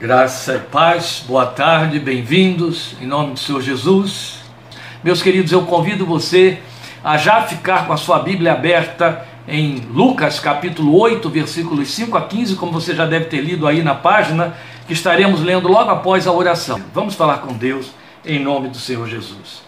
Graça e paz, boa tarde, bem-vindos, em nome do Senhor Jesus. Meus queridos, eu convido você a já ficar com a sua Bíblia aberta em Lucas capítulo 8, versículos 5 a 15, como você já deve ter lido aí na página, que estaremos lendo logo após a oração. Vamos falar com Deus em nome do Senhor Jesus.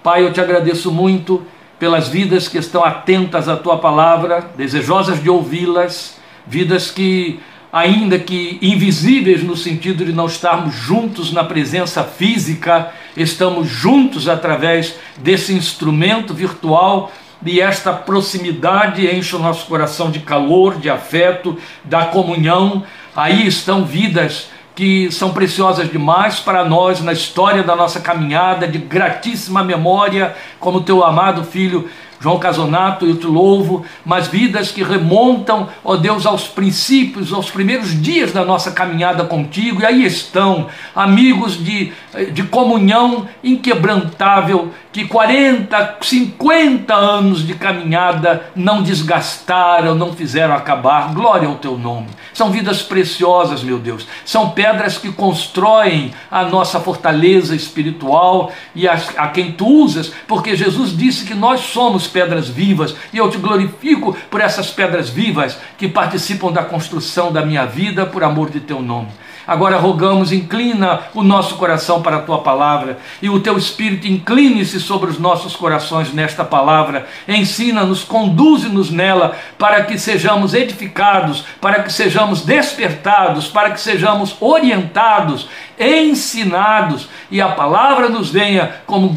Pai, eu te agradeço muito pelas vidas que estão atentas à tua palavra, desejosas de ouvi-las, vidas que ainda que invisíveis no sentido de não estarmos juntos na presença física, estamos juntos através desse instrumento virtual e esta proximidade enche o nosso coração de calor, de afeto, da comunhão. Aí estão vidas que são preciosas demais para nós na história da nossa caminhada, de gratíssima memória, como teu amado filho João Casonato, eu te louvo, mas vidas que remontam, ó Deus, aos princípios, aos primeiros dias da nossa caminhada contigo, e aí estão amigos de, de comunhão inquebrantável, que 40, 50 anos de caminhada não desgastaram, não fizeram acabar. Glória ao teu nome. São vidas preciosas, meu Deus. São pedras que constroem a nossa fortaleza espiritual e a, a quem tu usas, porque Jesus disse que nós somos pedras vivas e eu te glorifico por essas pedras vivas que participam da construção da minha vida por amor de teu nome. Agora rogamos, inclina o nosso coração para a tua palavra e o teu espírito incline-se sobre os nossos corações nesta palavra. Ensina-nos, conduze-nos nela para que sejamos edificados, para que sejamos despertados, para que sejamos orientados, ensinados e a palavra nos venha como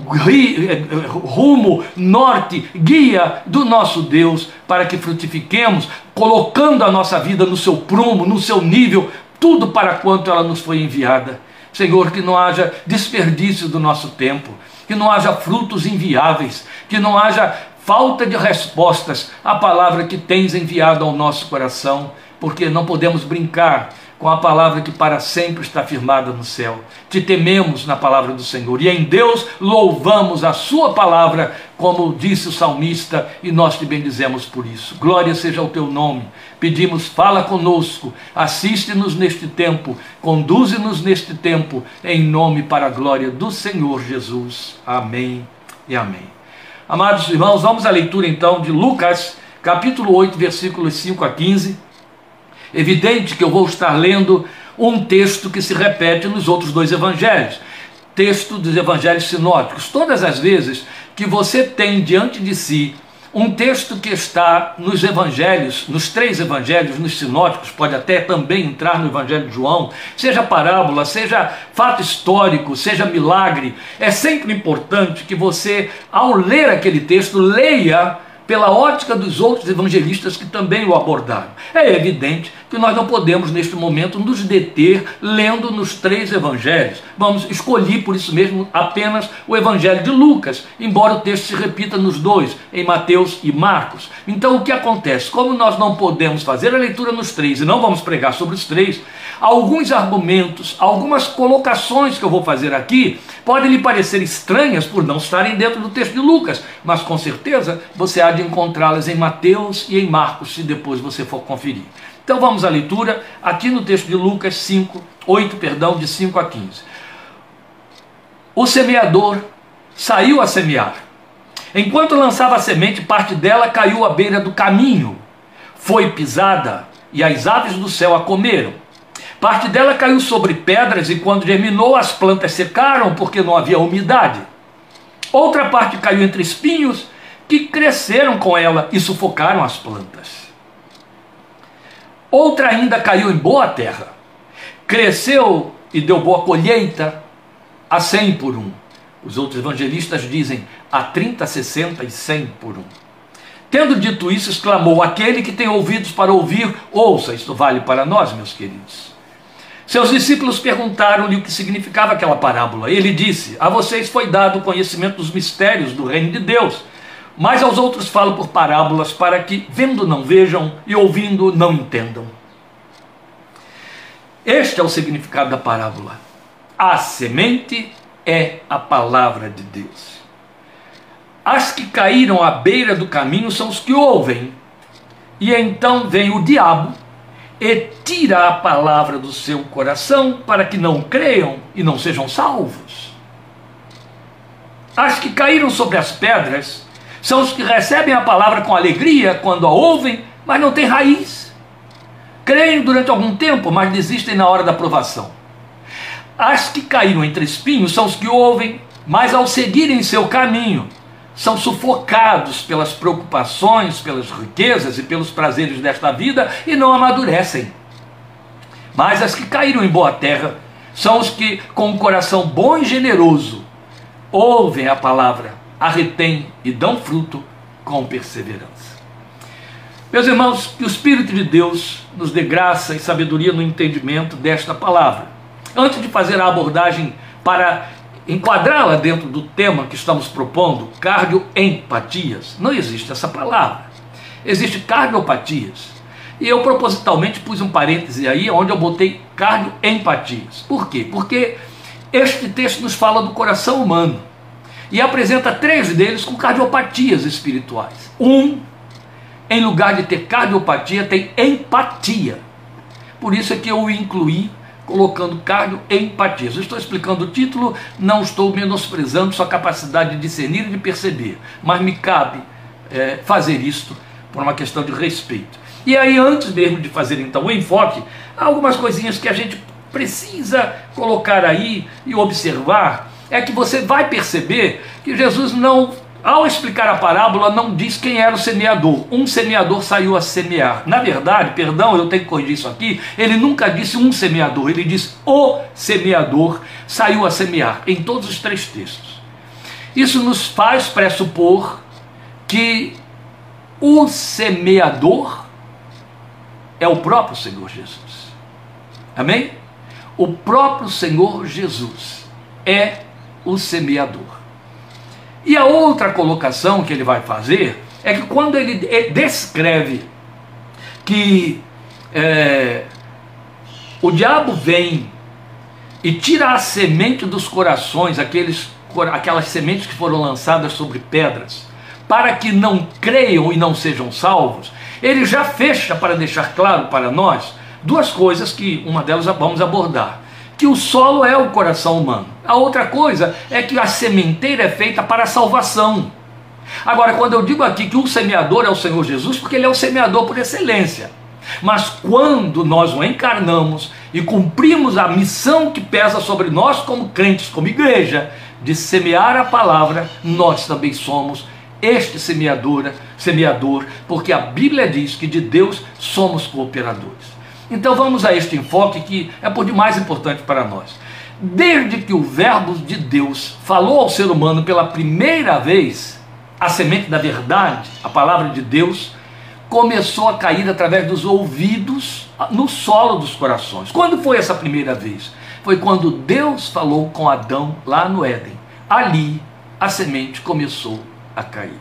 rumo, norte, guia do nosso Deus para que frutifiquemos, colocando a nossa vida no seu prumo, no seu nível, tudo para quanto ela nos foi enviada. Senhor, que não haja desperdício do nosso tempo, que não haja frutos inviáveis, que não haja falta de respostas à palavra que tens enviado ao nosso coração, porque não podemos brincar com a palavra que para sempre está firmada no céu. Te tememos na palavra do Senhor e em Deus louvamos a Sua palavra, como disse o salmista, e nós te bendizemos por isso. Glória seja o teu nome. Pedimos, fala conosco, assiste-nos neste tempo, conduze-nos neste tempo, em nome para a glória do Senhor Jesus. Amém e amém. Amados irmãos, vamos à leitura então de Lucas, capítulo 8, versículos 5 a 15 Evidente que eu vou estar lendo um texto que se repete nos outros dois evangelhos, texto dos evangelhos sinóticos. Todas as vezes que você tem diante de si um texto que está nos evangelhos, nos três evangelhos, nos sinóticos, pode até também entrar no evangelho de João, seja parábola, seja fato histórico, seja milagre, é sempre importante que você, ao ler aquele texto, leia pela ótica dos outros evangelistas que também o abordaram. É evidente que nós não podemos, neste momento, nos deter lendo nos três evangelhos. Vamos escolher, por isso mesmo, apenas o evangelho de Lucas, embora o texto se repita nos dois, em Mateus e Marcos. Então, o que acontece? Como nós não podemos fazer a leitura nos três e não vamos pregar sobre os três, alguns argumentos, algumas colocações que eu vou fazer aqui podem lhe parecer estranhas por não estarem dentro do texto de Lucas, mas com certeza você há encontrá-las em Mateus e em Marcos, se depois você for conferir. Então vamos à leitura, aqui no texto de Lucas 5, 8, perdão, de 5 a 15. O semeador saiu a semear. Enquanto lançava a semente, parte dela caiu à beira do caminho. Foi pisada e as aves do céu a comeram. Parte dela caiu sobre pedras e quando germinou as plantas secaram porque não havia umidade. Outra parte caiu entre espinhos que cresceram com ela e sufocaram as plantas. Outra ainda caiu em boa terra, cresceu e deu boa colheita a cem por um. Os outros evangelistas dizem a 30, 60 e 100 por um. Tendo dito isso, exclamou: Aquele que tem ouvidos para ouvir, ouça. Isto vale para nós, meus queridos. Seus discípulos perguntaram-lhe o que significava aquela parábola. Ele disse: A vocês foi dado o conhecimento dos mistérios do reino de Deus mas aos outros falo por parábolas, para que, vendo, não vejam e ouvindo, não entendam. Este é o significado da parábola. A semente é a palavra de Deus. As que caíram à beira do caminho são os que ouvem, e então vem o diabo e tira a palavra do seu coração para que não creiam e não sejam salvos. As que caíram sobre as pedras são os que recebem a palavra com alegria quando a ouvem, mas não têm raiz. Creem durante algum tempo, mas desistem na hora da provação. As que caíram entre espinhos são os que ouvem, mas ao seguirem seu caminho, são sufocados pelas preocupações, pelas riquezas e pelos prazeres desta vida e não amadurecem. Mas as que caíram em boa terra são os que, com um coração bom e generoso, ouvem a palavra, a retêm e dão fruto com perseverança. Meus irmãos, que o Espírito de Deus nos dê graça e sabedoria no entendimento desta palavra. Antes de fazer a abordagem para enquadrá-la dentro do tema que estamos propondo, cardioempatias. Não existe essa palavra. Existe cardiopatias. E eu propositalmente pus um parêntese aí onde eu botei cardioempatias. Por quê? Porque este texto nos fala do coração humano e apresenta três deles com cardiopatias espirituais. Um, em lugar de ter cardiopatia, tem empatia. Por isso é que eu o incluí colocando cardio empatia. Eu estou explicando o título, não estou menosprezando sua capacidade de discernir e de perceber, mas me cabe é, fazer isto por uma questão de respeito. E aí, antes mesmo de fazer então o enfoque, há algumas coisinhas que a gente precisa colocar aí e observar. É que você vai perceber que Jesus não ao explicar a parábola, não diz quem era o semeador. Um semeador saiu a semear. Na verdade, perdão, eu tenho que corrigir isso aqui, ele nunca disse um semeador, ele diz o semeador saiu a semear, em todos os três textos. Isso nos faz pressupor que o semeador é o próprio Senhor Jesus. Amém? O próprio Senhor Jesus é o semeador. E a outra colocação que ele vai fazer é que quando ele descreve que é, o diabo vem e tira a semente dos corações, aqueles, aquelas sementes que foram lançadas sobre pedras, para que não creiam e não sejam salvos, ele já fecha para deixar claro para nós duas coisas que uma delas vamos abordar que o solo é o coração humano. A outra coisa é que a sementeira é feita para a salvação. Agora, quando eu digo aqui que o semeador é o Senhor Jesus, porque ele é o semeador por excelência. Mas quando nós o encarnamos e cumprimos a missão que pesa sobre nós como crentes, como igreja, de semear a palavra, nós também somos este semeador, semeador, porque a Bíblia diz que de Deus somos cooperadores. Então vamos a este enfoque que é por demais importante para nós. Desde que o Verbo de Deus falou ao ser humano pela primeira vez, a semente da verdade, a palavra de Deus, começou a cair através dos ouvidos no solo dos corações. Quando foi essa primeira vez? Foi quando Deus falou com Adão lá no Éden. Ali a semente começou a cair.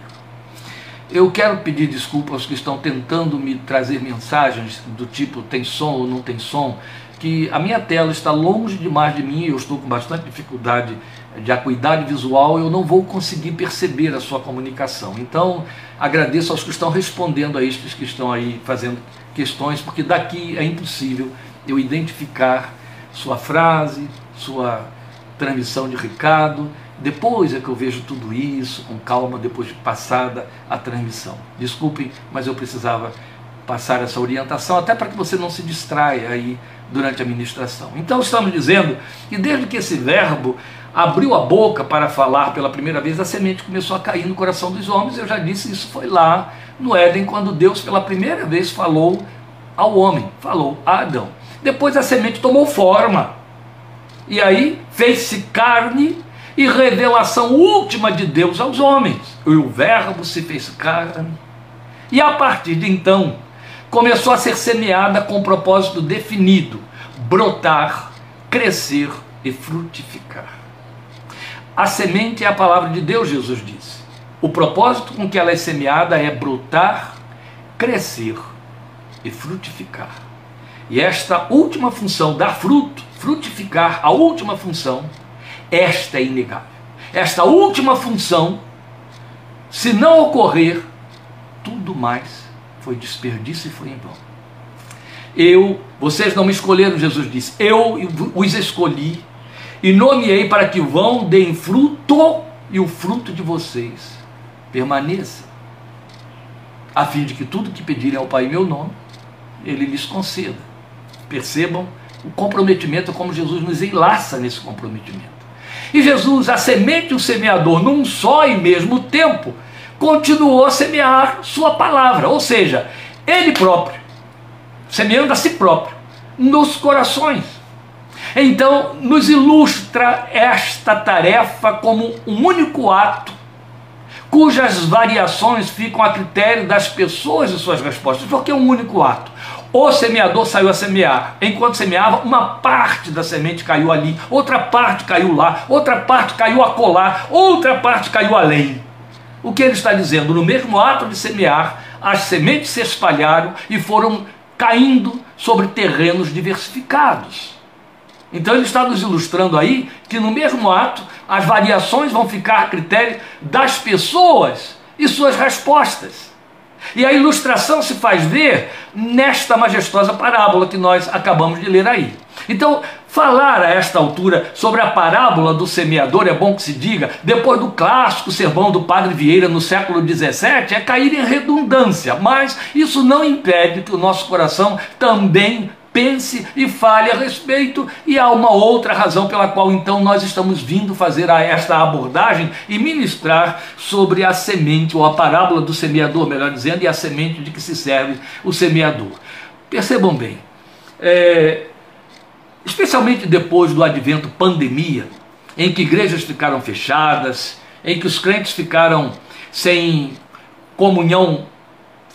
Eu quero pedir desculpa aos que estão tentando me trazer mensagens do tipo tem som ou não tem som, que a minha tela está longe demais de mim, eu estou com bastante dificuldade de acuidade visual, eu não vou conseguir perceber a sua comunicação. Então, agradeço aos que estão respondendo a estes que estão aí fazendo questões, porque daqui é impossível eu identificar sua frase, sua transmissão de recado, depois é que eu vejo tudo isso com calma, depois de passada a transmissão. Desculpem, mas eu precisava passar essa orientação, até para que você não se distraia aí durante a ministração. Então estamos dizendo que desde que esse verbo abriu a boca para falar pela primeira vez, a semente começou a cair no coração dos homens. Eu já disse, isso foi lá no Éden, quando Deus pela primeira vez falou ao homem, falou a Adão. Depois a semente tomou forma. E aí fez-se carne e revelação última de Deus aos homens. E o Verbo se fez carne. E a partir de então, começou a ser semeada com um propósito definido: brotar, crescer e frutificar. A semente é a palavra de Deus, Jesus disse. O propósito com que ela é semeada é brotar, crescer e frutificar. E esta última função, dar fruto, frutificar, a última função, esta é inegável. Esta última função, se não ocorrer, tudo mais foi desperdício e foi em vão. Eu, vocês não me escolheram, Jesus disse, eu os escolhi e nomeei para que vão, deem fruto e o fruto de vocês permaneça, a fim de que tudo que pedirem ao Pai em meu nome, Ele lhes conceda. Percebam o comprometimento, como Jesus nos enlaça nesse comprometimento. E Jesus, a semente e o semeador, num só e mesmo tempo, continuou a semear sua palavra, ou seja, ele próprio, semeando a si próprio, nos corações. Então, nos ilustra esta tarefa como um único ato, cujas variações ficam a critério das pessoas e suas respostas, porque é um único ato. O semeador saiu a semear. Enquanto semeava, uma parte da semente caiu ali, outra parte caiu lá, outra parte caiu acolá, outra parte caiu além. O que ele está dizendo? No mesmo ato de semear, as sementes se espalharam e foram caindo sobre terrenos diversificados. Então ele está nos ilustrando aí que no mesmo ato as variações vão ficar a critério das pessoas e suas respostas. E a ilustração se faz ver nesta majestosa parábola que nós acabamos de ler aí. Então, falar a esta altura sobre a parábola do semeador, é bom que se diga, depois do clássico sermão do Padre Vieira no século XVII, é cair em redundância, mas isso não impede que o nosso coração também pense e fale a respeito, e há uma outra razão pela qual então nós estamos vindo fazer esta abordagem e ministrar sobre a semente, ou a parábola do semeador, melhor dizendo, e a semente de que se serve o semeador. Percebam bem, é, especialmente depois do advento pandemia, em que igrejas ficaram fechadas, em que os crentes ficaram sem comunhão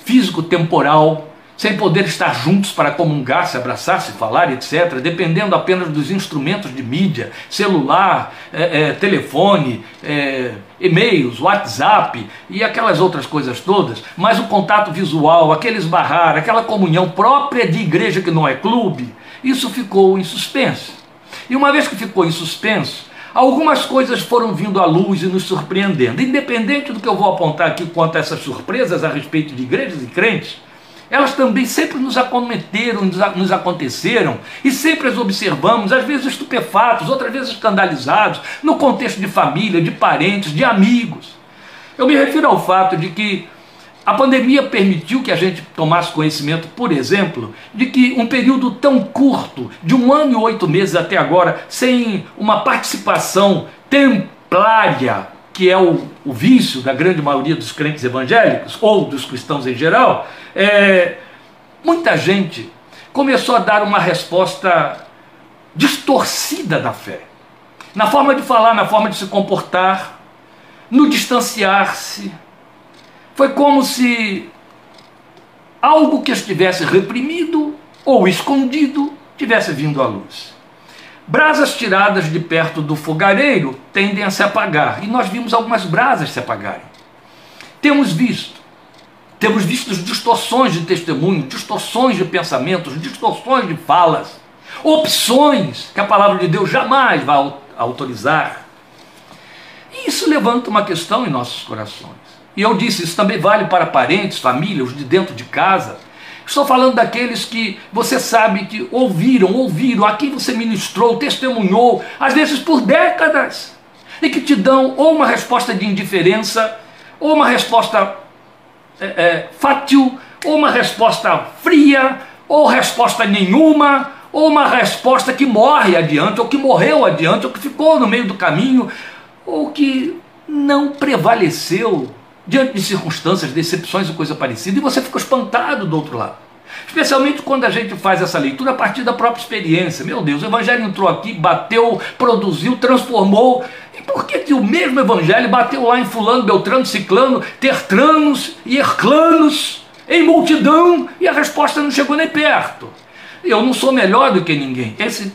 físico-temporal, sem poder estar juntos para comungar, se abraçar, se falar, etc., dependendo apenas dos instrumentos de mídia, celular, é, é, telefone, é, e-mails, WhatsApp e aquelas outras coisas todas, mas o contato visual, aquele esbarrar, aquela comunhão própria de igreja que não é clube, isso ficou em suspenso. E uma vez que ficou em suspenso, algumas coisas foram vindo à luz e nos surpreendendo. Independente do que eu vou apontar aqui quanto a essas surpresas a respeito de igrejas e crentes, elas também sempre nos acometeram, nos aconteceram, e sempre as observamos, às vezes estupefatos, outras vezes escandalizados, no contexto de família, de parentes, de amigos. Eu me refiro ao fato de que a pandemia permitiu que a gente tomasse conhecimento, por exemplo, de que um período tão curto, de um ano e oito meses até agora, sem uma participação templária que é o, o vício da grande maioria dos crentes evangélicos, ou dos cristãos em geral, é, muita gente começou a dar uma resposta distorcida da fé. Na forma de falar, na forma de se comportar, no distanciar-se. Foi como se algo que estivesse reprimido ou escondido tivesse vindo à luz. Brasas tiradas de perto do fogareiro tendem a se apagar, e nós vimos algumas brasas se apagarem. Temos visto, temos visto distorções de testemunho, distorções de pensamentos, distorções de falas, opções que a palavra de Deus jamais vai autorizar. E isso levanta uma questão em nossos corações. E eu disse, isso também vale para parentes, famílias, de dentro de casa. Estou falando daqueles que você sabe que ouviram, ouviram, a quem você ministrou, testemunhou, às vezes por décadas, e que te dão ou uma resposta de indiferença, ou uma resposta é, é, fátil, ou uma resposta fria, ou resposta nenhuma, ou uma resposta que morre adiante, ou que morreu adiante, ou que ficou no meio do caminho, ou que não prevaleceu diante de circunstâncias, decepções ou coisa parecida, e você fica espantado do outro lado. Especialmente quando a gente faz essa leitura a partir da própria experiência. Meu Deus, o Evangelho entrou aqui, bateu, produziu, transformou. E por que, que o mesmo Evangelho bateu lá em Fulano, Beltrano, Ciclano, Tertranos e Erclanos, em multidão, e a resposta não chegou nem perto? Eu não sou melhor do que ninguém. Esse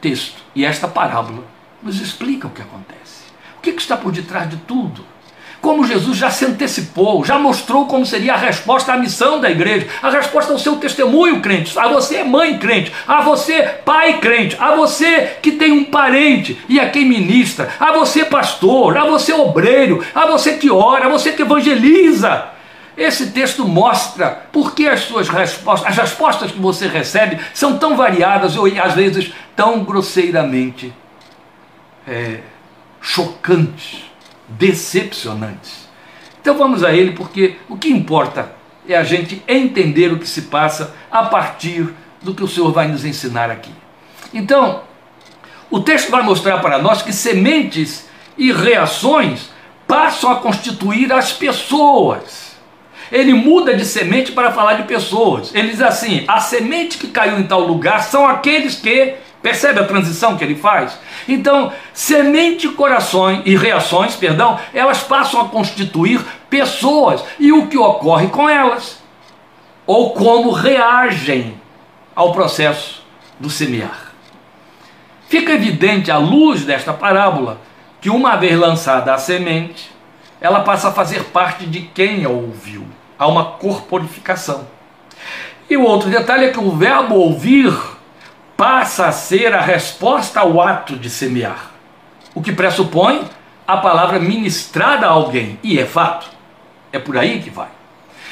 texto e esta parábola nos explicam o que acontece. O que, que está por detrás de tudo? Como Jesus já se antecipou, já mostrou como seria a resposta à missão da igreja, a resposta ao seu testemunho, crente, a você, mãe crente, a você, pai crente, a você que tem um parente e a quem ministra, a você, pastor, a você, obreiro, a você que ora, a você que evangeliza. esse texto mostra por que as suas respostas, as respostas que você recebe são tão variadas ou às vezes tão grosseiramente é, chocantes, decepcionantes. Então vamos a ele, porque o que importa é a gente entender o que se passa a partir do que o Senhor vai nos ensinar aqui. Então, o texto vai mostrar para nós que sementes e reações passam a constituir as pessoas. Ele muda de semente para falar de pessoas. Ele diz assim: a semente que caiu em tal lugar são aqueles que. Percebe a transição que ele faz? Então, semente, corações e reações, perdão, elas passam a constituir pessoas e o que ocorre com elas, ou como reagem ao processo do semear. Fica evidente à luz desta parábola que uma vez lançada a semente, ela passa a fazer parte de quem a ouviu. Há uma corporificação. E o outro detalhe é que o verbo ouvir passa a ser a resposta ao ato de semear, o que pressupõe a palavra ministrada a alguém, e é fato. É por aí que vai.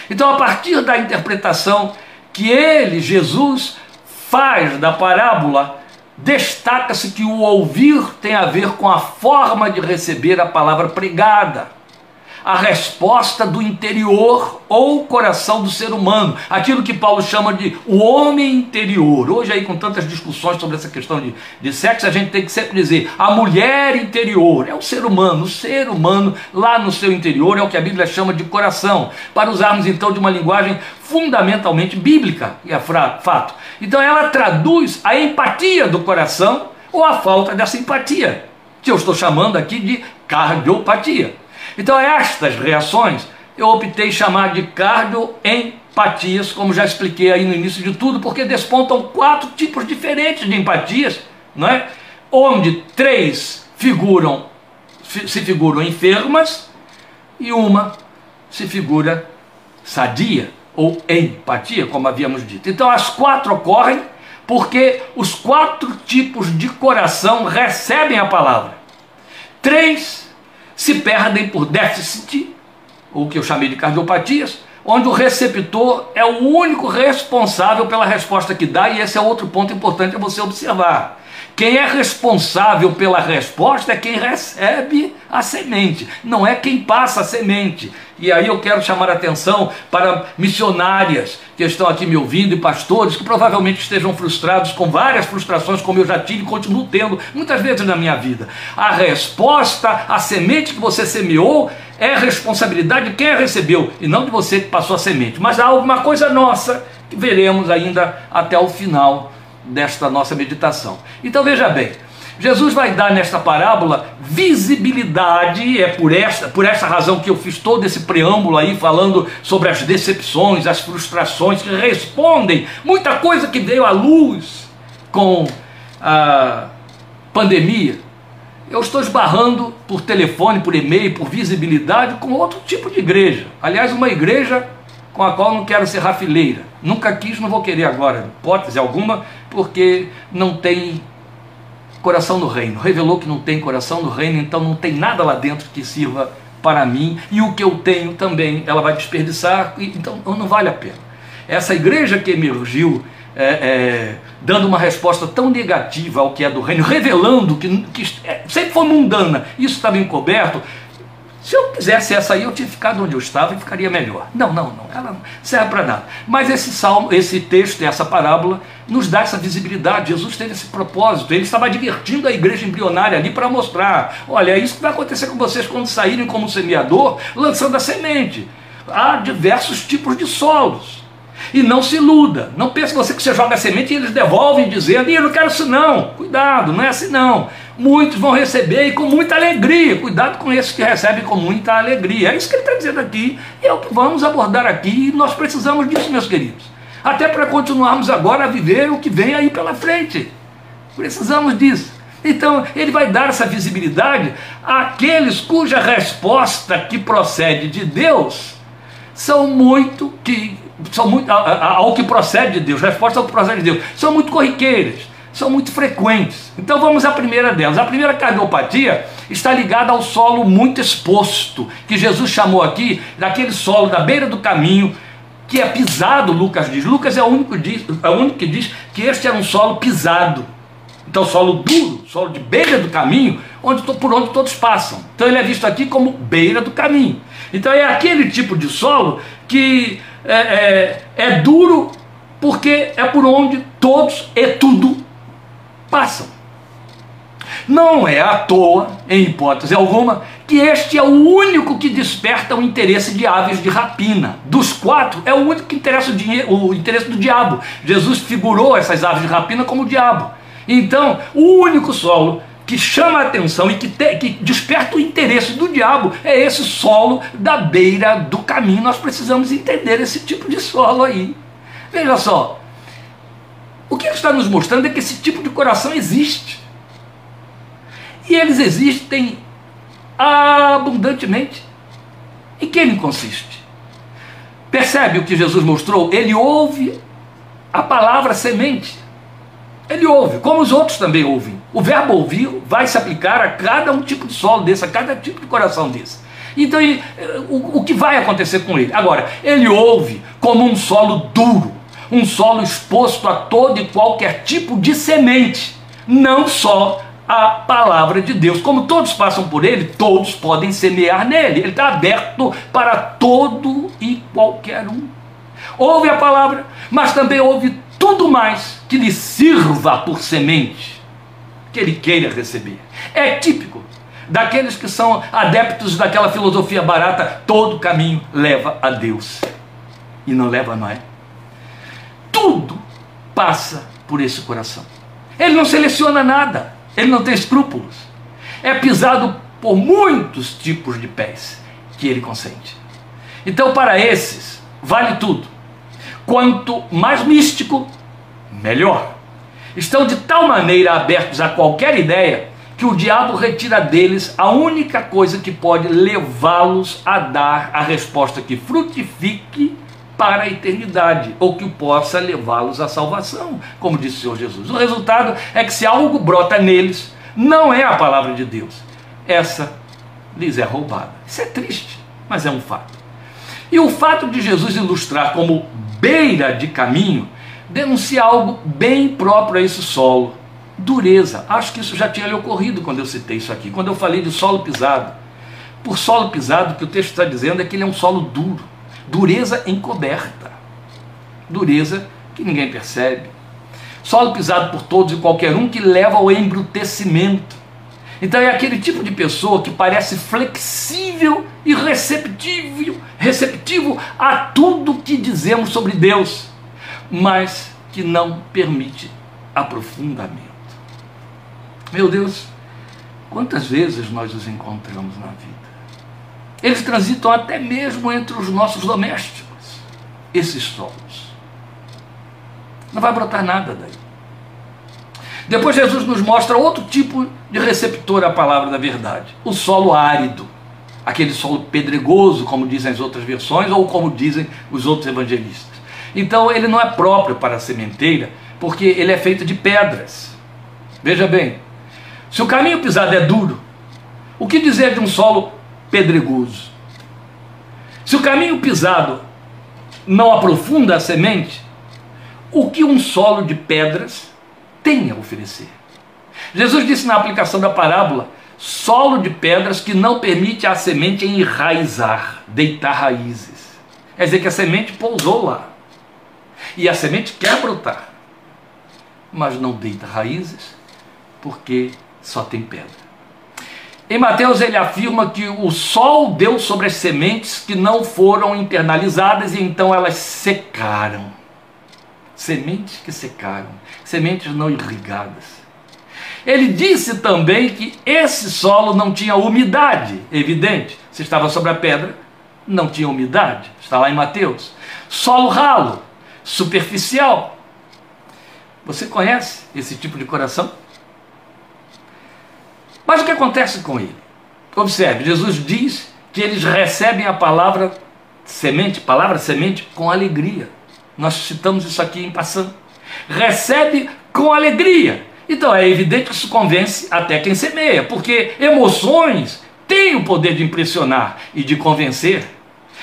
Então, a partir da interpretação que ele, Jesus, faz da parábola, destaca-se que o ouvir tem a ver com a forma de receber a palavra pregada a resposta do interior ou coração do ser humano, aquilo que Paulo chama de o homem interior. Hoje, aí, com tantas discussões sobre essa questão de, de sexo, a gente tem que sempre dizer a mulher interior é o ser humano, o ser humano lá no seu interior é o que a Bíblia chama de coração, para usarmos então de uma linguagem fundamentalmente bíblica, e é fato. Então, ela traduz a empatia do coração ou a falta dessa empatia, que eu estou chamando aqui de cardiopatia. Então, estas reações eu optei chamar de cardioempatias, como já expliquei aí no início de tudo, porque despontam quatro tipos diferentes de empatias, não é? onde três figuram, se figuram enfermas e uma se figura sadia ou empatia, como havíamos dito. Então as quatro ocorrem porque os quatro tipos de coração recebem a palavra. Três se perdem por déficit, o que eu chamei de cardiopatias, onde o receptor é o único responsável pela resposta que dá, e esse é outro ponto importante a você observar. Quem é responsável pela resposta é quem recebe a semente, não é quem passa a semente. E aí eu quero chamar a atenção para missionárias que estão aqui me ouvindo e pastores que provavelmente estejam frustrados com várias frustrações, como eu já tive e continuo tendo muitas vezes na minha vida. A resposta, a semente que você semeou, é responsabilidade de quem a recebeu e não de você que passou a semente. Mas há alguma coisa nossa que veremos ainda até o final desta nossa meditação. Então veja bem, Jesus vai dar nesta parábola visibilidade, é por esta, por essa razão que eu fiz todo esse preâmbulo aí falando sobre as decepções, as frustrações que respondem muita coisa que veio à luz com a pandemia. Eu estou esbarrando por telefone, por e-mail, por visibilidade com outro tipo de igreja. Aliás, uma igreja com a qual não quero ser rafileira. Nunca quis, não vou querer agora, hipótese alguma, porque não tem coração no reino. Revelou que não tem coração no reino, então não tem nada lá dentro que sirva para mim, e o que eu tenho também ela vai desperdiçar, então não vale a pena. Essa igreja que emergiu é, é, dando uma resposta tão negativa ao que é do reino, revelando que, que é, sempre foi mundana, isso estava encoberto, se eu quisesse essa aí, eu tinha ficado onde eu estava e ficaria melhor. Não, não, não, ela não serve para nada. Mas esse salmo, esse texto, essa parábola, nos dá essa visibilidade. Jesus teve esse propósito. Ele estava divertindo a igreja embrionária ali para mostrar: olha, é isso que vai acontecer com vocês quando saírem como semeador, lançando a semente. Há diversos tipos de solos. E não se iluda. Não pense você que você joga a semente e eles devolvem dizendo: eu não quero isso não. Cuidado, não é assim não muitos vão receber e com muita alegria. Cuidado com esses que recebem com muita alegria. É isso que ele está dizendo aqui, e é o que vamos abordar aqui, e nós precisamos disso, meus queridos. Até para continuarmos agora a viver o que vem aí pela frente. Precisamos disso. Então, ele vai dar essa visibilidade àqueles cuja resposta que procede de Deus são muito que são muito ao que procede de Deus, resposta ao que procede de Deus, são muito corriqueiras são muito frequentes. Então vamos à primeira delas. A primeira cardiopatia está ligada ao solo muito exposto, que Jesus chamou aqui daquele solo da beira do caminho, que é pisado, Lucas diz. Lucas é o único, diz, é o único que diz que este era um solo pisado. Então, solo duro, solo de beira do caminho, onde, por onde todos passam. Então, ele é visto aqui como beira do caminho. Então, é aquele tipo de solo que é, é, é duro porque é por onde todos e tudo passam. Não é à toa, em hipótese alguma, que este é o único que desperta o interesse de aves de rapina. Dos quatro, é o único que interessa o, dinheiro, o interesse do diabo. Jesus figurou essas aves de rapina como o diabo. Então, o único solo que chama a atenção e que, te, que desperta o interesse do diabo é esse solo da beira do caminho. Nós precisamos entender esse tipo de solo aí. Veja só, o que ele está nos mostrando é que esse tipo de coração existe. E eles existem abundantemente. Em que ele consiste? Percebe o que Jesus mostrou? Ele ouve a palavra semente. Ele ouve, como os outros também ouvem. O verbo ouvir vai se aplicar a cada um tipo de solo desse, a cada tipo de coração desse. Então, o, o que vai acontecer com ele? Agora, ele ouve como um solo duro, um solo exposto a todo e qualquer tipo de semente, não só a palavra de Deus. Como todos passam por ele, todos podem semear nele. Ele está aberto para todo e qualquer um. Ouve a palavra, mas também ouve tudo mais que lhe sirva por semente, que ele queira receber. É típico daqueles que são adeptos daquela filosofia barata: todo caminho leva a Deus. E não leva, é? Tudo passa por esse coração. Ele não seleciona nada, ele não tem escrúpulos. É pisado por muitos tipos de pés que ele consente. Então, para esses, vale tudo. Quanto mais místico, melhor. Estão de tal maneira abertos a qualquer ideia que o diabo retira deles a única coisa que pode levá-los a dar a resposta que frutifique para a eternidade, ou que possa levá-los à salvação, como disse o Senhor Jesus. O resultado é que se algo brota neles, não é a palavra de Deus, essa lhes é roubada. Isso é triste, mas é um fato. E o fato de Jesus ilustrar como beira de caminho denuncia algo bem próprio a esse solo. Dureza. Acho que isso já tinha lhe ocorrido quando eu citei isso aqui, quando eu falei de solo pisado. Por solo pisado, o que o texto está dizendo é que ele é um solo duro, dureza encoberta, dureza que ninguém percebe. Solo pisado por todos e qualquer um que leva ao embrutecimento. Então é aquele tipo de pessoa que parece flexível e receptível, receptivo a tudo que dizemos sobre Deus mas que não permite aprofundamento. Meu Deus, quantas vezes nós os encontramos na vida? Eles transitam até mesmo entre os nossos domésticos, esses solos. Não vai brotar nada daí. Depois Jesus nos mostra outro tipo de receptor à palavra da verdade, o solo árido, aquele solo pedregoso, como dizem as outras versões, ou como dizem os outros evangelistas. Então ele não é próprio para a sementeira, porque ele é feito de pedras. Veja bem, se o caminho pisado é duro, o que dizer de um solo pedregoso? Se o caminho pisado não aprofunda a semente, o que um solo de pedras tem a oferecer? Jesus disse na aplicação da parábola: solo de pedras que não permite à semente enraizar, deitar raízes. Quer dizer que a semente pousou lá. E a semente quer brotar, mas não deita raízes, porque só tem pedra. Em Mateus ele afirma que o sol deu sobre as sementes que não foram internalizadas e então elas secaram. Sementes que secaram, sementes não irrigadas. Ele disse também que esse solo não tinha umidade, evidente. Se estava sobre a pedra, não tinha umidade. Está lá em Mateus. Solo ralo, superficial. Você conhece esse tipo de coração? Mas o que acontece com ele? Observe, Jesus diz que eles recebem a palavra semente, palavra semente, com alegria. Nós citamos isso aqui em passando. Recebe com alegria. Então é evidente que isso convence até quem semeia, porque emoções têm o poder de impressionar e de convencer.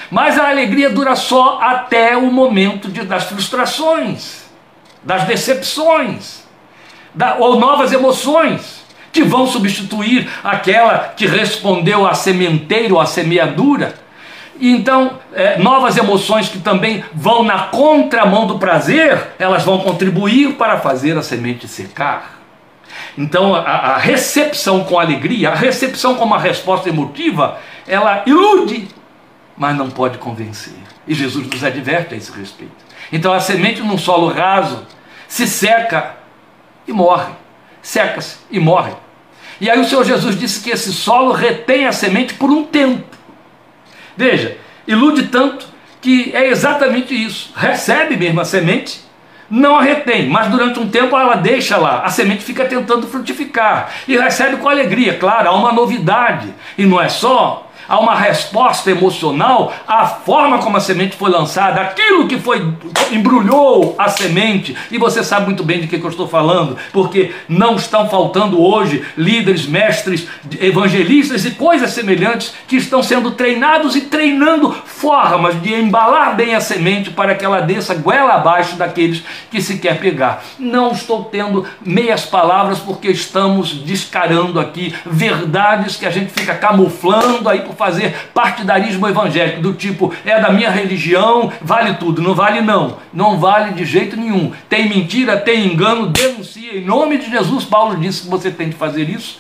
Mas a alegria dura só até o momento de, das frustrações, das decepções, da, ou novas emoções que vão substituir aquela que respondeu à sementeira ou à semeadura. E então, é, novas emoções que também vão na contramão do prazer, elas vão contribuir para fazer a semente secar. Então, a, a recepção com alegria, a recepção com uma resposta emotiva, ela ilude, mas não pode convencer. E Jesus nos adverte a esse respeito. Então, a semente num solo raso se seca e morre. Seca-se e morre. E aí o Senhor Jesus disse que esse solo retém a semente por um tempo. Veja, ilude tanto que é exatamente isso. Recebe mesmo a semente, não a retém, mas durante um tempo ela deixa lá, a semente fica tentando frutificar e recebe com alegria, claro, há uma novidade, e não é só há uma resposta emocional à forma como a semente foi lançada, aquilo que foi embrulhou a semente. E você sabe muito bem de que, que eu estou falando, porque não estão faltando hoje líderes, mestres, evangelistas e coisas semelhantes que estão sendo treinados e treinando formas de embalar bem a semente para que ela desça goela abaixo daqueles que se quer pegar. Não estou tendo meias palavras porque estamos descarando aqui verdades que a gente fica camuflando aí por fazer partidarismo evangélico, do tipo, é da minha religião, vale tudo. Não vale, não. Não vale de jeito nenhum. Tem mentira, tem engano, denuncia. Em nome de Jesus, Paulo disse que você tem que fazer isso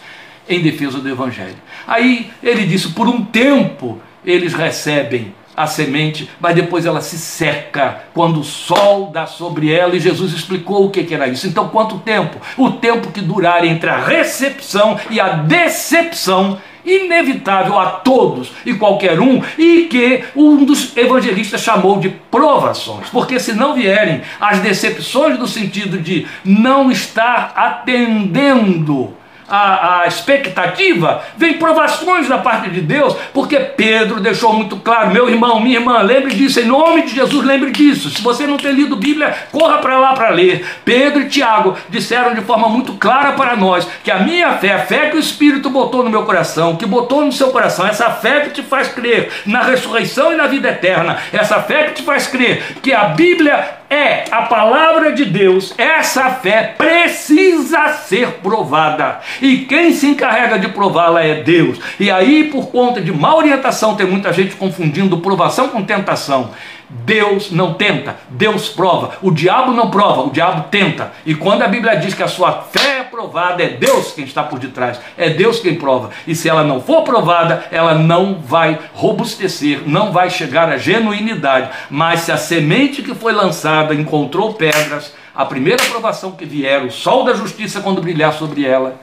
em defesa do evangelho. Aí ele disse: por um tempo eles recebem a semente, mas depois ela se seca quando o sol dá sobre ela, e Jesus explicou o que era isso. Então, quanto tempo? O tempo que durar entre a recepção e a decepção inevitável a todos e qualquer um, e que um dos evangelistas chamou de provações, porque se não vierem as decepções no sentido de não estar atendendo a, a expectativa, vem provações da parte de Deus, porque Pedro deixou muito claro, meu irmão, minha irmã, lembre disso, em nome de Jesus, lembre disso. Se você não tem lido Bíblia, corra para lá para ler. Pedro e Tiago disseram de forma muito clara para nós que a minha fé, a fé que o Espírito botou no meu coração, que botou no seu coração, essa fé que te faz crer na ressurreição e na vida eterna, essa fé que te faz crer que a Bíblia é a palavra de Deus, essa fé precisa ser provada. E quem se encarrega de prová-la é Deus. E aí, por conta de má orientação, tem muita gente confundindo provação com tentação. Deus não tenta, Deus prova. O diabo não prova, o diabo tenta. E quando a Bíblia diz que a sua fé é provada, é Deus quem está por detrás, é Deus quem prova. E se ela não for provada, ela não vai robustecer, não vai chegar à genuinidade. Mas se a semente que foi lançada encontrou pedras, a primeira provação que vier, o sol da justiça, quando brilhar sobre ela,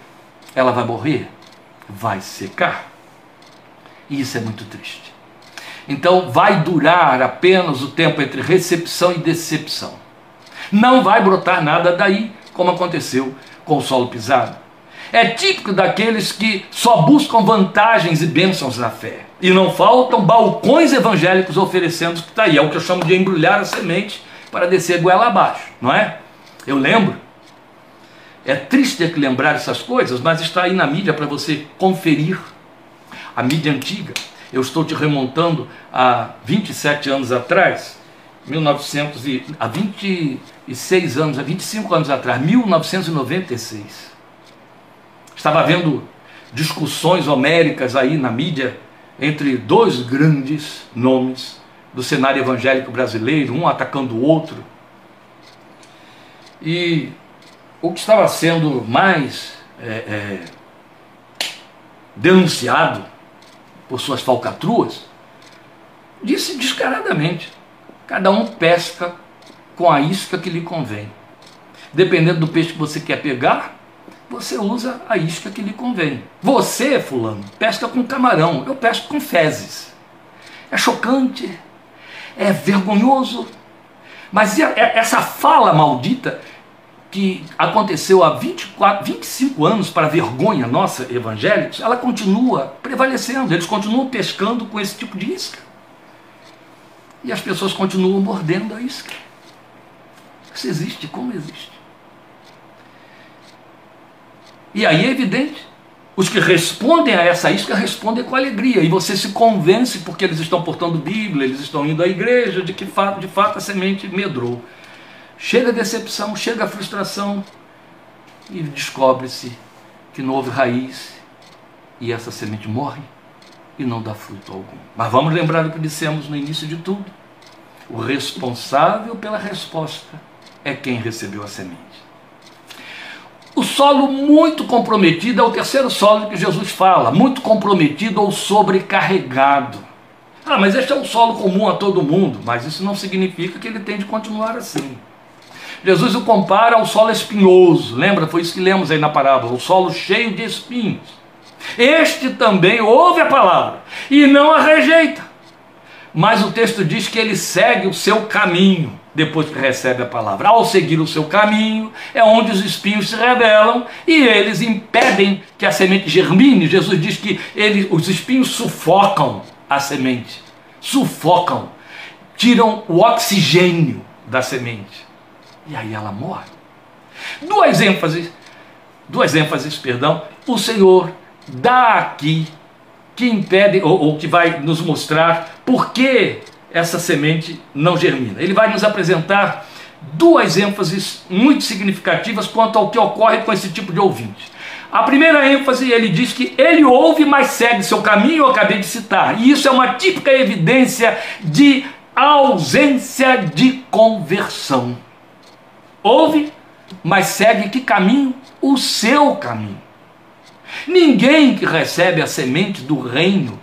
ela vai morrer, vai secar. E isso é muito triste. Então vai durar apenas o tempo entre recepção e decepção. Não vai brotar nada daí, como aconteceu com o solo pisado. É típico daqueles que só buscam vantagens e bênçãos na fé. E não faltam balcões evangélicos oferecendo que está aí. É o que eu chamo de embrulhar a semente para descer goela abaixo, não é? Eu lembro. É triste ter que lembrar essas coisas, mas está aí na mídia para você conferir. A mídia antiga eu estou te remontando a 27 anos atrás, 1900 e, há 26 anos, há 25 anos atrás, 1996. Estava havendo discussões homéricas aí na mídia entre dois grandes nomes do cenário evangélico brasileiro, um atacando o outro. E o que estava sendo mais é, é, denunciado por suas falcatruas, disse descaradamente: cada um pesca com a isca que lhe convém. Dependendo do peixe que você quer pegar, você usa a isca que lhe convém. Você, fulano, pesca com camarão, eu pesco com fezes. É chocante, é vergonhoso, mas essa fala maldita que aconteceu há 24, 25 anos, para vergonha nossa, evangélicos, ela continua prevalecendo, eles continuam pescando com esse tipo de isca. E as pessoas continuam mordendo a isca. Isso existe, como existe. E aí é evidente. Os que respondem a essa isca respondem com alegria. E você se convence porque eles estão portando Bíblia, eles estão indo à igreja, de que de fato a semente medrou. Chega a decepção, chega a frustração e descobre-se que não houve raiz e essa semente morre e não dá fruto algum. Mas vamos lembrar o que dissemos no início de tudo. O responsável pela resposta é quem recebeu a semente. O solo muito comprometido é o terceiro solo que Jesus fala, muito comprometido ou sobrecarregado. Ah, mas este é um solo comum a todo mundo, mas isso não significa que ele tem de continuar assim. Jesus o compara ao solo espinhoso, lembra? Foi isso que lemos aí na parábola, o solo cheio de espinhos. Este também ouve a palavra e não a rejeita. Mas o texto diz que ele segue o seu caminho depois que recebe a palavra. Ao seguir o seu caminho, é onde os espinhos se revelam e eles impedem que a semente germine. Jesus diz que ele, os espinhos sufocam a semente, sufocam, tiram o oxigênio da semente. E aí ela morre. Duas ênfases, duas ênfases, perdão, o Senhor dá aqui que impede ou, ou que vai nos mostrar por que essa semente não germina. Ele vai nos apresentar duas ênfases muito significativas quanto ao que ocorre com esse tipo de ouvinte. A primeira ênfase, ele diz que ele ouve, mas segue seu caminho, eu acabei de citar. E isso é uma típica evidência de ausência de conversão. Ouve, mas segue que caminho? O seu caminho. Ninguém que recebe a semente do reino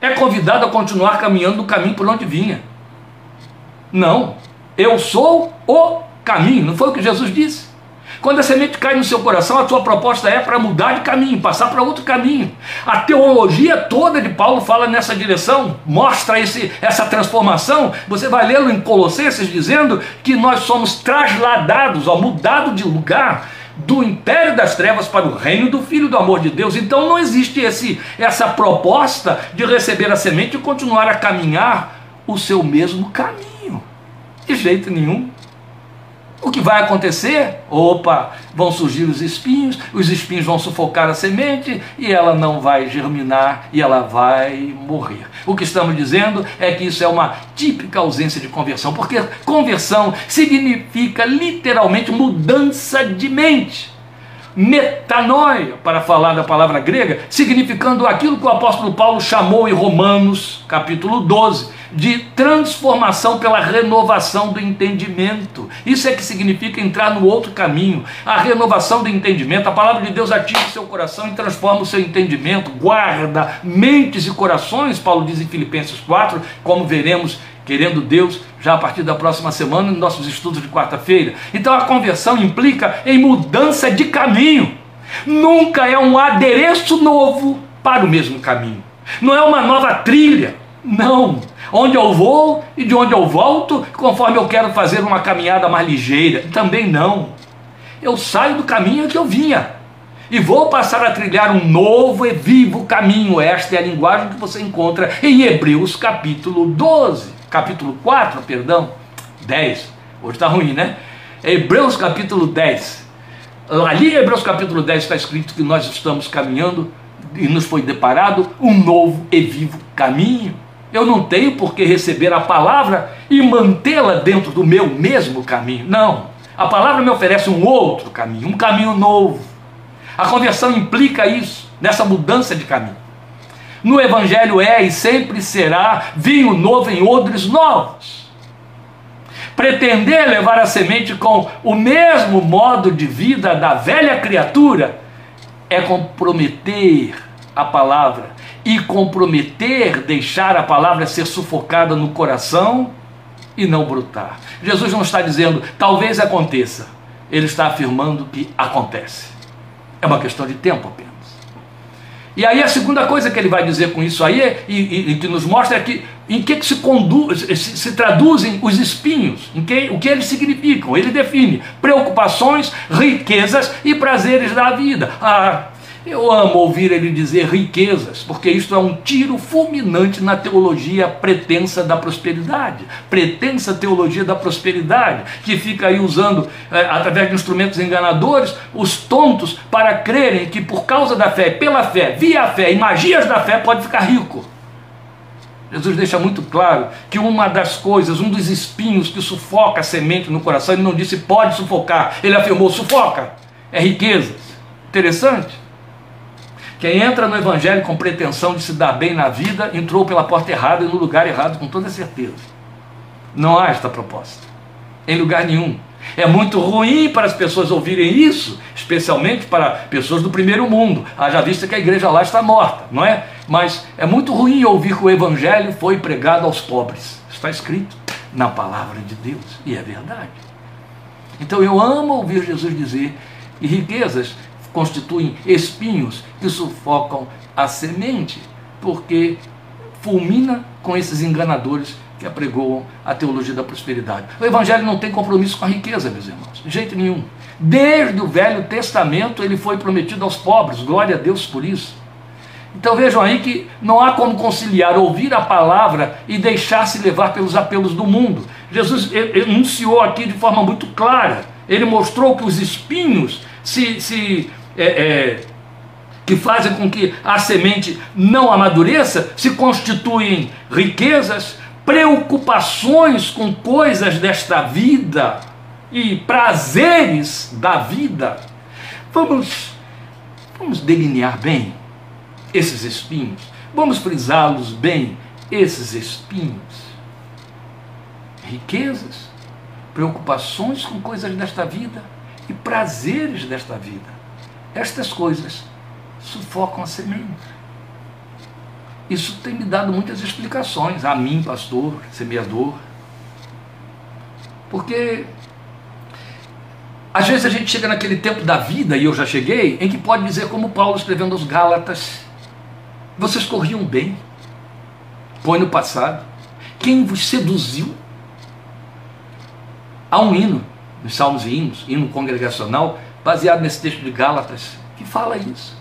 é convidado a continuar caminhando no caminho por onde vinha. Não. Eu sou o caminho. Não foi o que Jesus disse? Quando a semente cai no seu coração, a tua proposta é para mudar de caminho, passar para outro caminho. A teologia toda de Paulo fala nessa direção, mostra esse, essa transformação. Você vai lê-lo em Colossenses dizendo que nós somos trasladados, ó, mudado de lugar do império das trevas para o reino do Filho do amor de Deus. Então não existe esse, essa proposta de receber a semente e continuar a caminhar o seu mesmo caminho. De jeito nenhum. O que vai acontecer? Opa, vão surgir os espinhos, os espinhos vão sufocar a semente e ela não vai germinar e ela vai morrer. O que estamos dizendo é que isso é uma típica ausência de conversão, porque conversão significa literalmente mudança de mente metanoia, para falar da palavra grega, significando aquilo que o apóstolo Paulo chamou em Romanos, capítulo 12, de transformação pela renovação do entendimento. Isso é que significa entrar no outro caminho, a renovação do entendimento. A palavra de Deus atinge seu coração e transforma o seu entendimento, guarda mentes e corações, Paulo diz em Filipenses 4, como veremos querendo Deus, já a partir da próxima semana, nos nossos estudos de quarta-feira. Então a conversão implica em mudança de caminho. Nunca é um adereço novo para o mesmo caminho. Não é uma nova trilha. Não. Onde eu vou e de onde eu volto, conforme eu quero fazer uma caminhada mais ligeira. Também não. Eu saio do caminho que eu vinha e vou passar a trilhar um novo e vivo caminho. Esta é a linguagem que você encontra em Hebreus capítulo 12 capítulo 4, perdão, 10. Hoje está ruim, né? Hebreus capítulo 10. Ali em Hebreus capítulo 10 está escrito que nós estamos caminhando e nos foi deparado um novo e vivo caminho. Eu não tenho por que receber a palavra e mantê-la dentro do meu mesmo caminho. Não. A palavra me oferece um outro caminho, um caminho novo. A conversão implica isso, nessa mudança de caminho. No Evangelho é e sempre será vinho novo em odres novos. Pretender levar a semente com o mesmo modo de vida da velha criatura é comprometer a palavra e comprometer deixar a palavra ser sufocada no coração e não brotar. Jesus não está dizendo talvez aconteça, ele está afirmando que acontece. É uma questão de tempo apenas. E aí a segunda coisa que ele vai dizer com isso aí, é, e, e, e que nos mostra é que em que, que se, conduz, se, se, traduzem os espinhos, em que, o que eles significam. Ele define preocupações, riquezas e prazeres da vida. Ah, Eu amo ouvir ele dizer riquezas, porque isto é um tiro fulminante na teologia pretensa da prosperidade, pretensa teologia da prosperidade, que fica aí usando, é, através de instrumentos enganadores, os tontos para crerem que por causa da fé, pela fé, via fé e magias da fé, pode ficar rico. Jesus deixa muito claro que uma das coisas, um dos espinhos que sufoca a semente no coração, ele não disse pode sufocar, ele afirmou sufoca, é riqueza. Interessante. Quem entra no Evangelho com pretensão de se dar bem na vida, entrou pela porta errada e no lugar errado, com toda certeza. Não há esta proposta, em lugar nenhum. É muito ruim para as pessoas ouvirem isso, especialmente para pessoas do primeiro mundo. Haja vista que a igreja lá está morta, não é? Mas é muito ruim ouvir que o evangelho foi pregado aos pobres. Está escrito na palavra de Deus, e é verdade. Então eu amo ouvir Jesus dizer: e riquezas constituem espinhos que sufocam a semente, porque fulmina com esses enganadores que apregoam a teologia da prosperidade. O Evangelho não tem compromisso com a riqueza, meus irmãos, de jeito nenhum. Desde o Velho Testamento ele foi prometido aos pobres, glória a Deus por isso. Então vejam aí que não há como conciliar ouvir a palavra e deixar-se levar pelos apelos do mundo. Jesus enunciou aqui de forma muito clara. Ele mostrou que os espinhos se, se é, é, que fazem com que a semente não amadureça se constituem riquezas, preocupações com coisas desta vida e prazeres da vida. Vamos, vamos delinear bem esses espinhos, vamos frisá-los bem, esses espinhos. Riquezas, preocupações com coisas desta vida e prazeres desta vida. Estas coisas sufocam a semente. Isso tem me dado muitas explicações a mim, pastor, semeador. Porque às vezes a gente chega naquele tempo da vida, e eu já cheguei, em que pode dizer como Paulo escrevendo aos Gálatas: vocês corriam bem, põe no passado. Quem vos seduziu? Há um hino, nos Salmos e Hinos, hino congregacional, baseado nesse texto de Gálatas, que fala isso.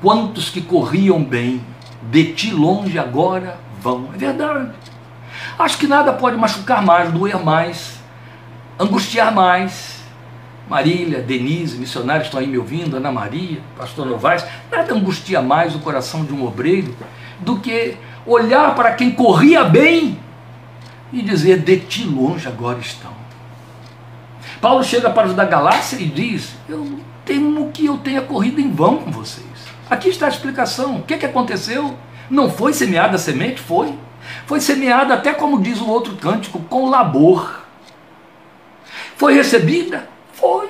Quantos que corriam bem, de ti longe agora vão. É verdade. Acho que nada pode machucar mais, doer mais, angustiar mais. Marília, Denise, missionários estão aí me ouvindo, Ana Maria, pastor Novaes, nada angustia mais o coração de um obreiro do que olhar para quem corria bem e dizer: De ti longe agora estão. Paulo chega para os da Galácia e diz: Eu temo que eu tenha corrido em vão com vocês. Aqui está a explicação. O que, é que aconteceu? Não foi semeada a semente? Foi. Foi semeada, até como diz o outro cântico, com labor. Foi recebida? Foi.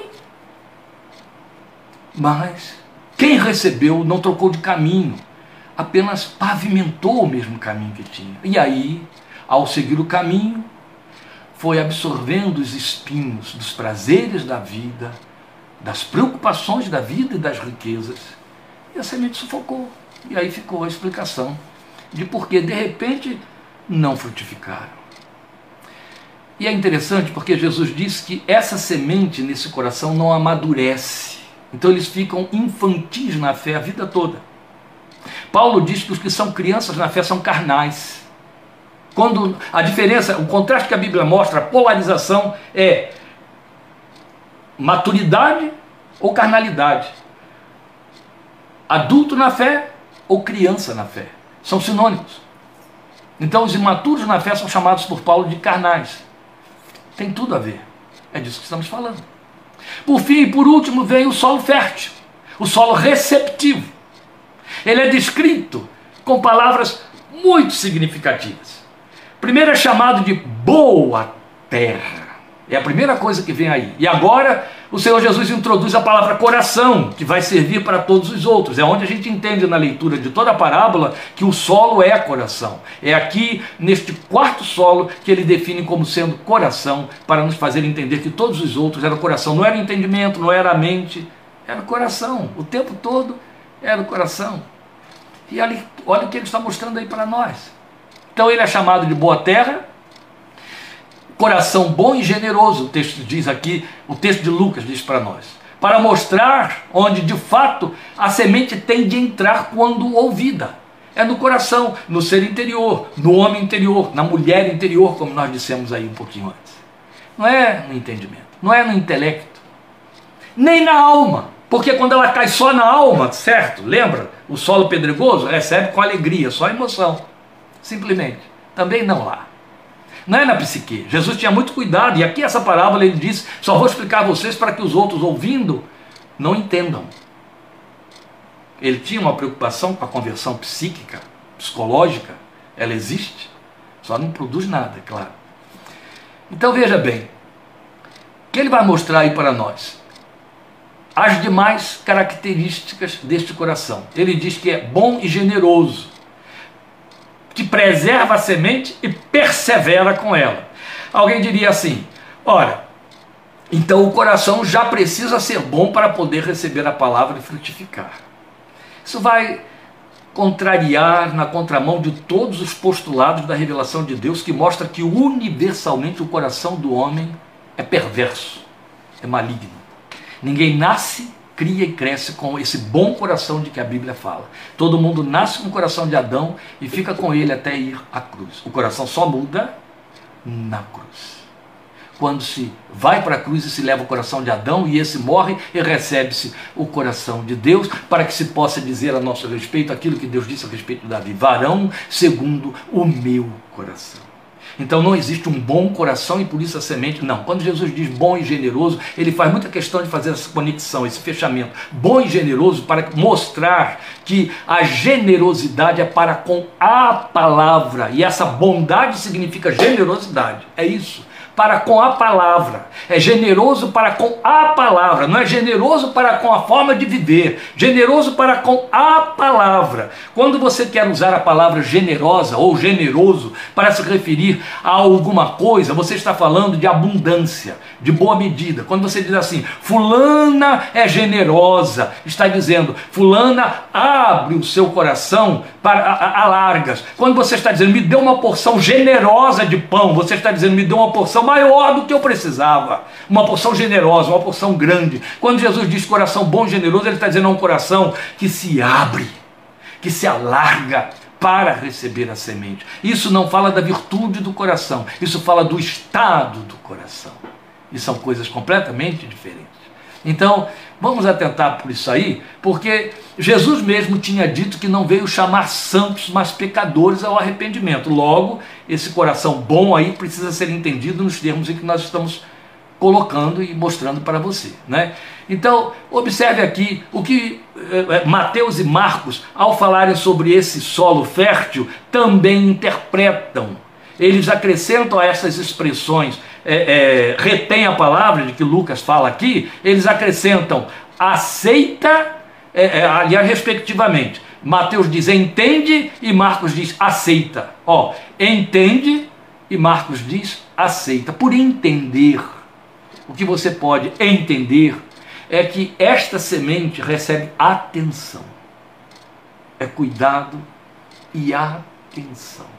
Mas quem recebeu não trocou de caminho, apenas pavimentou o mesmo caminho que tinha. E aí, ao seguir o caminho, foi absorvendo os espinhos dos prazeres da vida, das preocupações da vida e das riquezas, e a semente sufocou. E aí ficou a explicação de por que de repente não frutificaram. E é interessante porque Jesus disse que essa semente nesse coração não amadurece. Então eles ficam infantis na fé a vida toda. Paulo diz que os que são crianças na fé são carnais. Quando a diferença, o contraste que a Bíblia mostra, a polarização é maturidade ou carnalidade. Adulto na fé ou criança na fé. São sinônimos. Então os imaturos na fé são chamados por Paulo de carnais. Tem tudo a ver. É disso que estamos falando. Por fim e por último vem o solo fértil, o solo receptivo. Ele é descrito com palavras muito significativas. Primeiro é chamado de boa terra. É a primeira coisa que vem aí. E agora o Senhor Jesus introduz a palavra coração, que vai servir para todos os outros. É onde a gente entende na leitura de toda a parábola que o solo é coração. É aqui, neste quarto solo, que ele define como sendo coração, para nos fazer entender que todos os outros eram coração. Não era entendimento, não era a mente, era coração. O tempo todo era o coração. E ali, olha o que ele está mostrando aí para nós. Então ele é chamado de boa terra, coração bom e generoso, o texto diz aqui, o texto de Lucas diz para nós. para mostrar onde de fato a semente tem de entrar quando ouvida. É no coração, no ser interior, no homem interior, na mulher interior, como nós dissemos aí um pouquinho antes. Não é no entendimento, não é no intelecto, nem na alma. Porque quando ela cai só na alma, certo? Lembra? O solo pedregoso recebe com alegria, só emoção. Simplesmente. Também não lá. Não é na psique. Jesus tinha muito cuidado, e aqui essa parábola ele diz: só vou explicar a vocês para que os outros ouvindo não entendam. Ele tinha uma preocupação com a conversão psíquica, psicológica, ela existe, só não produz nada, é claro. Então veja bem, o que ele vai mostrar aí para nós? as demais características deste coração. Ele diz que é bom e generoso, que preserva a semente e persevera com ela. Alguém diria assim: ora, então o coração já precisa ser bom para poder receber a palavra e frutificar. Isso vai contrariar na contramão de todos os postulados da revelação de Deus que mostra que universalmente o coração do homem é perverso, é maligno. Ninguém nasce, cria e cresce com esse bom coração de que a Bíblia fala. Todo mundo nasce com o coração de Adão e fica com ele até ir à cruz. O coração só muda na cruz. Quando se vai para a cruz e se leva o coração de Adão e esse morre e recebe-se o coração de Deus para que se possa dizer a nosso respeito aquilo que Deus disse a respeito de Davi: varão segundo o meu coração. Então não existe um bom coração e por isso a semente. Não. Quando Jesus diz bom e generoso, ele faz muita questão de fazer essa conexão, esse fechamento. Bom e generoso para mostrar que a generosidade é para com a palavra. E essa bondade significa generosidade. É isso para com a palavra, é generoso para com a palavra, não é generoso para com a forma de viver, generoso para com a palavra. Quando você quer usar a palavra generosa ou generoso para se referir a alguma coisa, você está falando de abundância, de boa medida. Quando você diz assim, fulana é generosa, está dizendo, fulana abre o seu coração para a, a largas. Quando você está dizendo, me dê uma porção generosa de pão, você está dizendo, me dê uma porção maior do que eu precisava, uma porção generosa, uma porção grande. Quando Jesus diz coração bom e generoso, ele está dizendo é um coração que se abre, que se alarga para receber a semente. Isso não fala da virtude do coração, isso fala do estado do coração. E são coisas completamente diferentes. Então, vamos atentar por isso aí, porque Jesus mesmo tinha dito que não veio chamar santos, mas pecadores ao arrependimento. Logo, esse coração bom aí precisa ser entendido nos termos em que nós estamos colocando e mostrando para você. Né? Então, observe aqui o que eh, Mateus e Marcos, ao falarem sobre esse solo fértil, também interpretam. Eles acrescentam a essas expressões, é, é, retém a palavra de que Lucas fala aqui, eles acrescentam aceita é, é, aliás, respectivamente. Mateus diz entende e Marcos diz aceita. Ó, entende e Marcos diz aceita. Por entender, o que você pode entender é que esta semente recebe atenção. É cuidado e atenção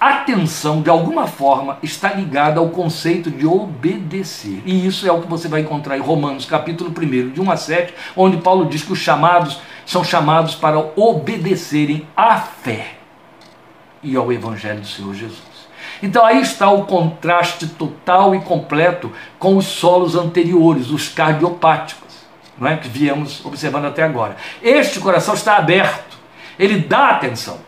atenção, de alguma forma, está ligada ao conceito de obedecer. E isso é o que você vai encontrar em Romanos, capítulo 1, de 1 a 7, onde Paulo diz que os chamados são chamados para obedecerem à fé e ao Evangelho do Senhor Jesus. Então aí está o contraste total e completo com os solos anteriores, os cardiopáticos, não é? que viemos observando até agora. Este coração está aberto, ele dá atenção.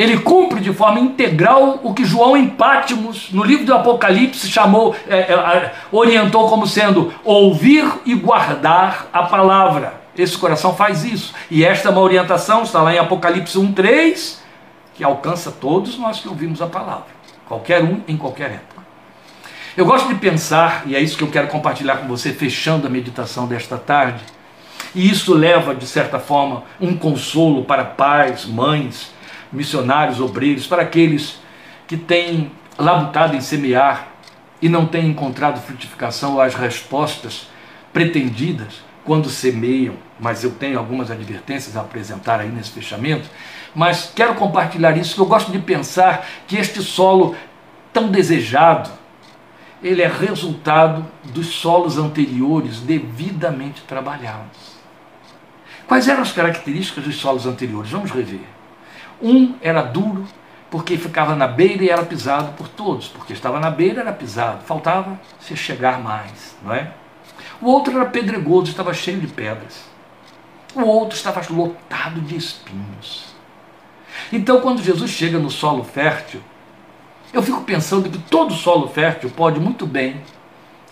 Ele cumpre de forma integral o que João em Pátimos, no livro do Apocalipse, chamou, é, é, orientou como sendo ouvir e guardar a palavra. Esse coração faz isso. E esta é uma orientação, está lá em Apocalipse 1,3, que alcança todos nós que ouvimos a palavra. Qualquer um, em qualquer época. Eu gosto de pensar, e é isso que eu quero compartilhar com você, fechando a meditação desta tarde, e isso leva, de certa forma, um consolo para pais, mães, missionários, obreiros, para aqueles que têm labutado em semear e não têm encontrado frutificação ou as respostas pretendidas quando semeiam, mas eu tenho algumas advertências a apresentar aí nesse fechamento, mas quero compartilhar isso, que eu gosto de pensar que este solo tão desejado, ele é resultado dos solos anteriores devidamente trabalhados. Quais eram as características dos solos anteriores? Vamos rever. Um era duro, porque ficava na beira e era pisado por todos, porque estava na beira era pisado, faltava se chegar mais, não é? O outro era pedregoso, estava cheio de pedras. O outro estava lotado de espinhos. Então, quando Jesus chega no solo fértil, eu fico pensando que todo solo fértil pode muito bem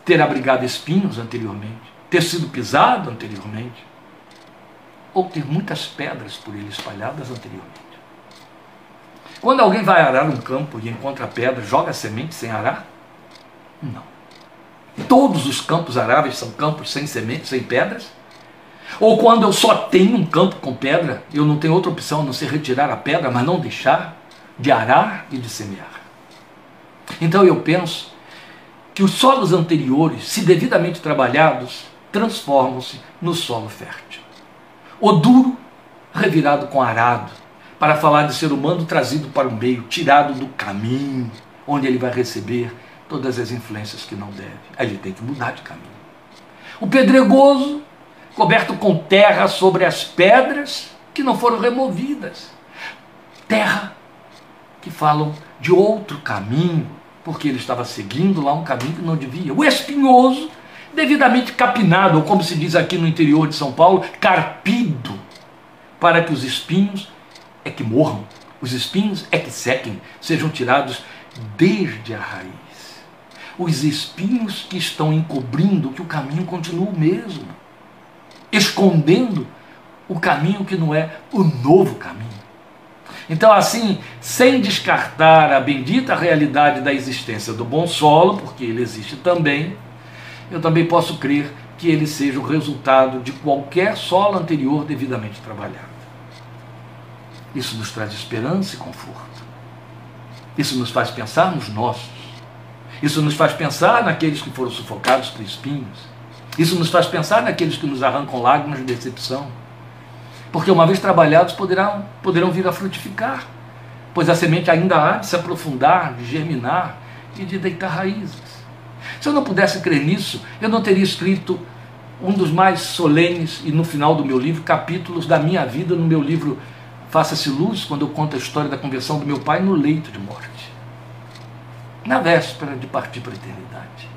ter abrigado espinhos anteriormente, ter sido pisado anteriormente, ou ter muitas pedras por ele espalhadas anteriormente. Quando alguém vai arar um campo e encontra pedra, joga semente sem arar? Não. Todos os campos aráveis são campos sem sementes, sem pedras? Ou quando eu só tenho um campo com pedra, eu não tenho outra opção a não ser retirar a pedra, mas não deixar de arar e de semear. Então eu penso que os solos anteriores, se devidamente trabalhados, transformam-se no solo fértil. O duro, revirado com arado, para falar de ser humano trazido para o meio, tirado do caminho, onde ele vai receber todas as influências que não deve. Aí ele tem que mudar de caminho. O pedregoso, coberto com terra sobre as pedras que não foram removidas. Terra que falam de outro caminho, porque ele estava seguindo lá um caminho que não devia. O espinhoso, devidamente capinado, ou como se diz aqui no interior de São Paulo, carpido, para que os espinhos é que morram, os espinhos é que sequem, sejam tirados desde a raiz. Os espinhos que estão encobrindo que o caminho continua o mesmo, escondendo o caminho que não é o novo caminho. Então, assim, sem descartar a bendita realidade da existência do bom solo, porque ele existe também, eu também posso crer que ele seja o resultado de qualquer solo anterior devidamente trabalhado. Isso nos traz esperança e conforto. Isso nos faz pensar nos nossos. Isso nos faz pensar naqueles que foram sufocados por espinhos. Isso nos faz pensar naqueles que nos arrancam lágrimas de decepção. Porque uma vez trabalhados poderão, poderão vir a frutificar, pois a semente ainda há de se aprofundar, de germinar e de deitar raízes. Se eu não pudesse crer nisso, eu não teria escrito um dos mais solenes e no final do meu livro, capítulos da minha vida no meu livro Faça-se luz quando eu conto a história da conversão do meu pai no leito de morte, na véspera de partir para a eternidade.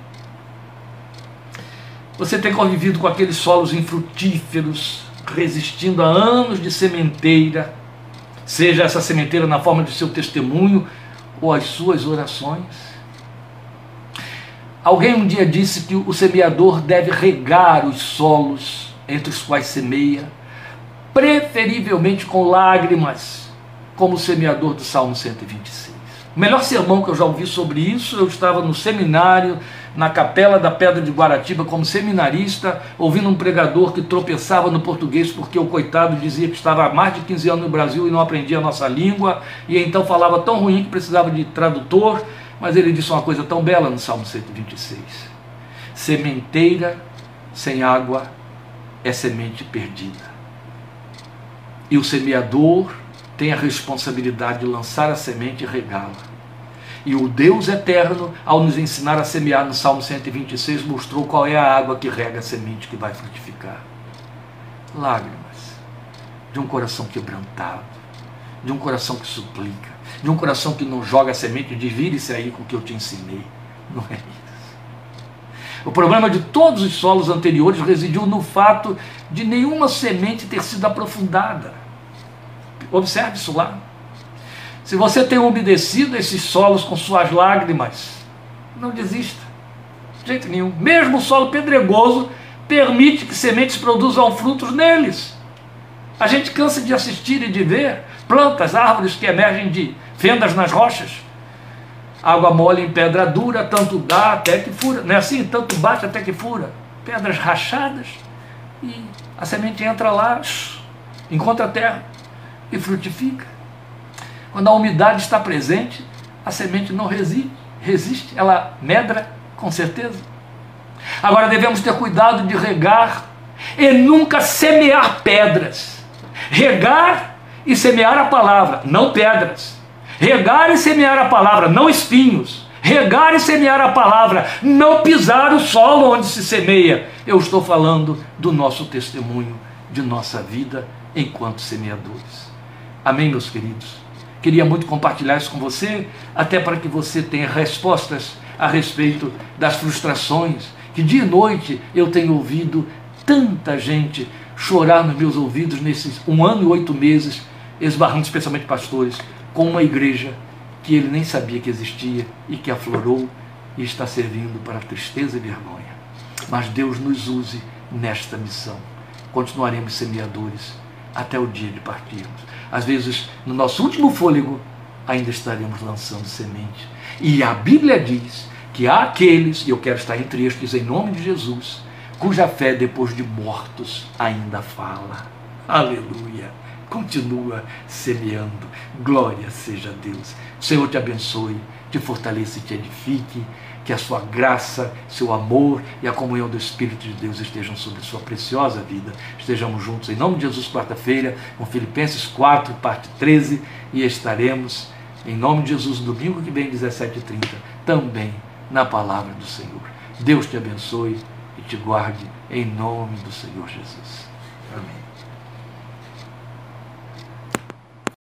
Você tem convivido com aqueles solos infrutíferos, resistindo a anos de sementeira, seja essa sementeira na forma de seu testemunho ou as suas orações. Alguém um dia disse que o semeador deve regar os solos entre os quais semeia preferivelmente com lágrimas, como o semeador do Salmo 126. O melhor sermão que eu já ouvi sobre isso, eu estava no seminário, na capela da Pedra de Guaratiba, como seminarista, ouvindo um pregador que tropeçava no português porque o coitado dizia que estava há mais de 15 anos no Brasil e não aprendia a nossa língua, e então falava tão ruim que precisava de tradutor, mas ele disse uma coisa tão bela no Salmo 126. Sementeira sem água é semente perdida. E o semeador tem a responsabilidade de lançar a semente e regá-la. E o Deus eterno, ao nos ensinar a semear no Salmo 126, mostrou qual é a água que rega a semente que vai frutificar. Lágrimas de um coração quebrantado, de um coração que suplica, de um coração que não joga a semente e diz: vire-se aí com o que eu te ensinei. Não é isso. O problema de todos os solos anteriores residiu no fato de nenhuma semente ter sido aprofundada. Observe isso lá. Se você tem umedecido esses solos com suas lágrimas, não desista. De jeito nenhum. Mesmo o solo pedregoso permite que sementes produzam frutos neles. A gente cansa de assistir e de ver plantas, árvores que emergem de fendas nas rochas. Água mole em pedra dura, tanto dá até que fura. Não é assim? Tanto bate até que fura. Pedras rachadas e a semente entra lá, encontra a terra e frutifica. Quando a umidade está presente, a semente não resiste, resiste, ela medra com certeza. Agora devemos ter cuidado de regar e nunca semear pedras. Regar e semear a palavra, não pedras. Regar e semear a palavra, não espinhos. regar e semear a palavra, não pisar o solo onde se semeia. Eu estou falando do nosso testemunho, de nossa vida enquanto semeadores. Amém, meus queridos? Queria muito compartilhar isso com você, até para que você tenha respostas a respeito das frustrações que dia e noite eu tenho ouvido tanta gente chorar nos meus ouvidos nesses um ano e oito meses, esbarrando especialmente pastores, com uma igreja que ele nem sabia que existia e que aflorou e está servindo para tristeza e vergonha. Mas Deus nos use nesta missão. Continuaremos semeadores até o dia de partirmos. Às vezes, no nosso último fôlego, ainda estaremos lançando semente. E a Bíblia diz que há aqueles, e eu quero estar entre estes em nome de Jesus, cuja fé depois de mortos ainda fala. Aleluia! Continua semeando. Glória seja a Deus. Senhor te abençoe, te fortaleça e te edifique. Que a sua graça, seu amor e a comunhão do Espírito de Deus estejam sobre sua preciosa vida. Estejamos juntos em nome de Jesus, quarta-feira, com Filipenses 4, parte 13, e estaremos em nome de Jesus, domingo que vem, 17h30, também na palavra do Senhor. Deus te abençoe e te guarde em nome do Senhor Jesus. Amém.